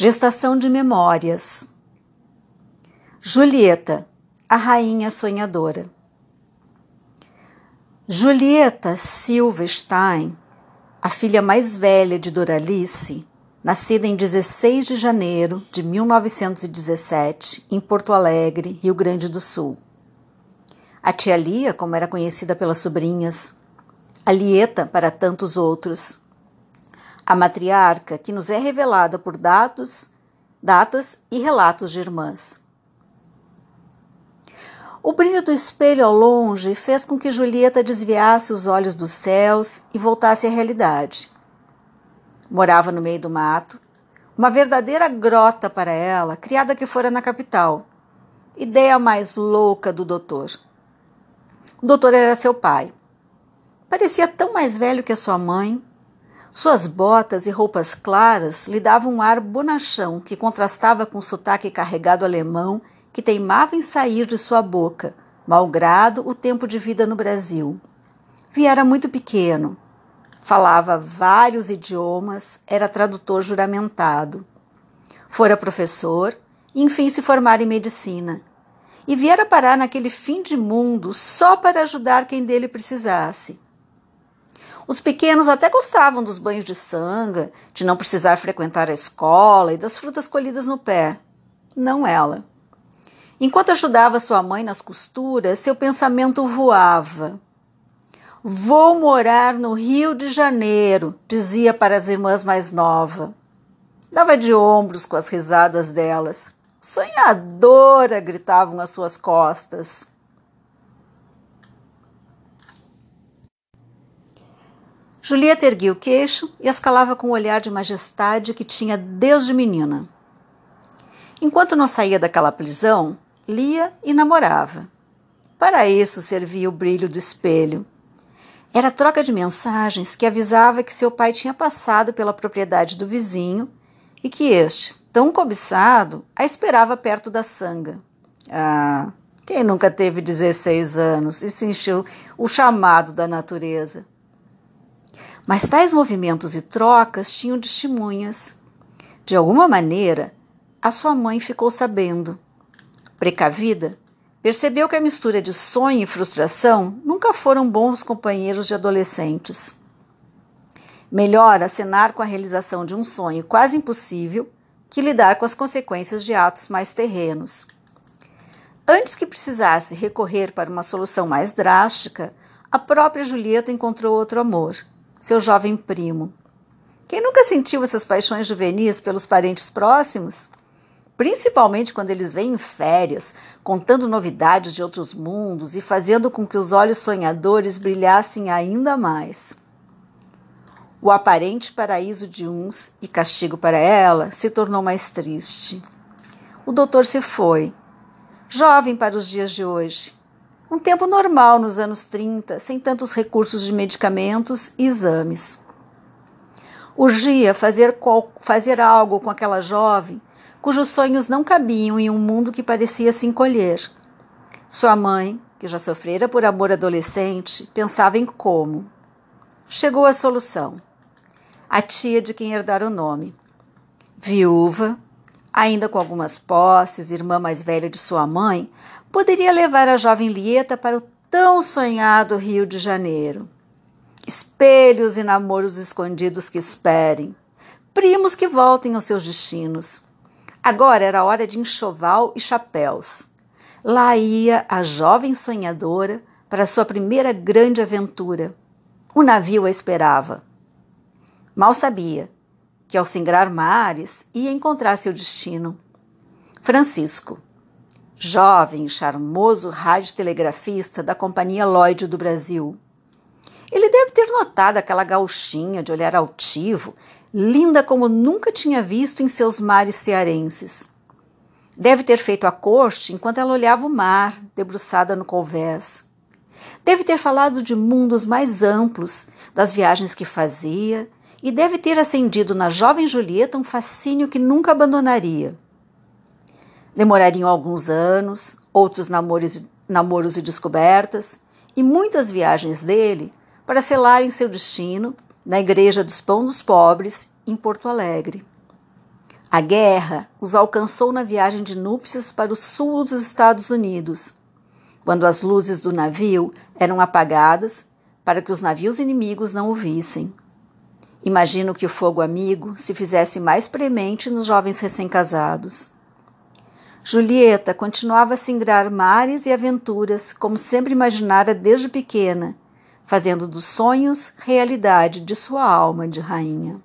Gestação de memórias. Julieta, a rainha sonhadora. Julieta Silva Stein, a filha mais velha de Doralice, nascida em 16 de janeiro de 1917, em Porto Alegre, Rio Grande do Sul. A tia Lia, como era conhecida pelas sobrinhas, a Lieta para tantos outros, a matriarca que nos é revelada por dados, datas e relatos de irmãs. O brilho do espelho ao longe fez com que Julieta desviasse os olhos dos céus e voltasse à realidade. Morava no meio do mato, uma verdadeira grota para ela, criada que fora na capital. Ideia mais louca do doutor. O doutor era seu pai. Parecia tão mais velho que a sua mãe, suas botas e roupas claras lhe davam um ar bonachão que contrastava com o sotaque carregado alemão que teimava em sair de sua boca, malgrado o tempo de vida no Brasil. Viera muito pequeno, falava vários idiomas, era tradutor juramentado. Fora professor e enfim se formara em medicina. E viera parar naquele fim de mundo só para ajudar quem dele precisasse. Os pequenos até gostavam dos banhos de sanga, de não precisar frequentar a escola e das frutas colhidas no pé. Não ela. Enquanto ajudava sua mãe nas costuras, seu pensamento voava. Vou morar no Rio de Janeiro, dizia para as irmãs mais novas. Dava de ombros com as risadas delas. Sonhadora! gritavam às suas costas. Julieta erguia o queixo e escalava com o olhar de majestade que tinha desde menina. Enquanto não saía daquela prisão, lia e namorava. Para isso servia o brilho do espelho. Era troca de mensagens que avisava que seu pai tinha passado pela propriedade do vizinho e que este, tão cobiçado, a esperava perto da sanga. Ah, quem nunca teve 16 anos e sentiu o chamado da natureza? Mas tais movimentos e trocas tinham testemunhas. De alguma maneira, a sua mãe ficou sabendo. Precavida, percebeu que a mistura de sonho e frustração nunca foram bons companheiros de adolescentes. Melhor acenar com a realização de um sonho quase impossível que lidar com as consequências de atos mais terrenos. Antes que precisasse recorrer para uma solução mais drástica, a própria Julieta encontrou outro amor seu jovem primo. Quem nunca sentiu essas paixões juvenis pelos parentes próximos? Principalmente quando eles vêm em férias, contando novidades de outros mundos e fazendo com que os olhos sonhadores brilhassem ainda mais. O aparente paraíso de uns e castigo para ela se tornou mais triste. O doutor se foi, jovem para os dias de hoje, um tempo normal nos anos 30, sem tantos recursos de medicamentos e exames. Urgia fazer, qual, fazer algo com aquela jovem cujos sonhos não cabiam em um mundo que parecia se encolher. Sua mãe, que já sofrera por amor adolescente, pensava em como. Chegou a solução. A tia de quem herdara o nome. Viúva, ainda com algumas posses, irmã mais velha de sua mãe, poderia levar a jovem Lieta para o tão sonhado Rio de Janeiro. Espelhos e namoros escondidos que esperem, primos que voltem aos seus destinos. Agora era hora de enxoval e chapéus. Lá ia a jovem sonhadora para sua primeira grande aventura. O navio a esperava. Mal sabia que, ao singrar mares, ia encontrar seu destino. Francisco, jovem e charmoso radiotelegrafista da Companhia Lloyd do Brasil. Ele deve ter notado aquela gauchinha de olhar altivo, linda como nunca tinha visto em seus mares cearenses. Deve ter feito a corte enquanto ela olhava o mar, debruçada no convés. Deve ter falado de mundos mais amplos, das viagens que fazia, e deve ter acendido na jovem Julieta um fascínio que nunca abandonaria. Demorariam alguns anos, outros namoros, namoros e descobertas, e muitas viagens dele para selarem seu destino na Igreja dos Pão dos Pobres, em Porto Alegre. A guerra os alcançou na viagem de núpcias para o sul dos Estados Unidos, quando as luzes do navio eram apagadas para que os navios inimigos não o vissem. Imagino que o fogo amigo se fizesse mais premente nos jovens recém-casados. Julieta continuava a singrar mares e aventuras como sempre imaginara desde pequena, fazendo dos sonhos realidade de sua alma de rainha.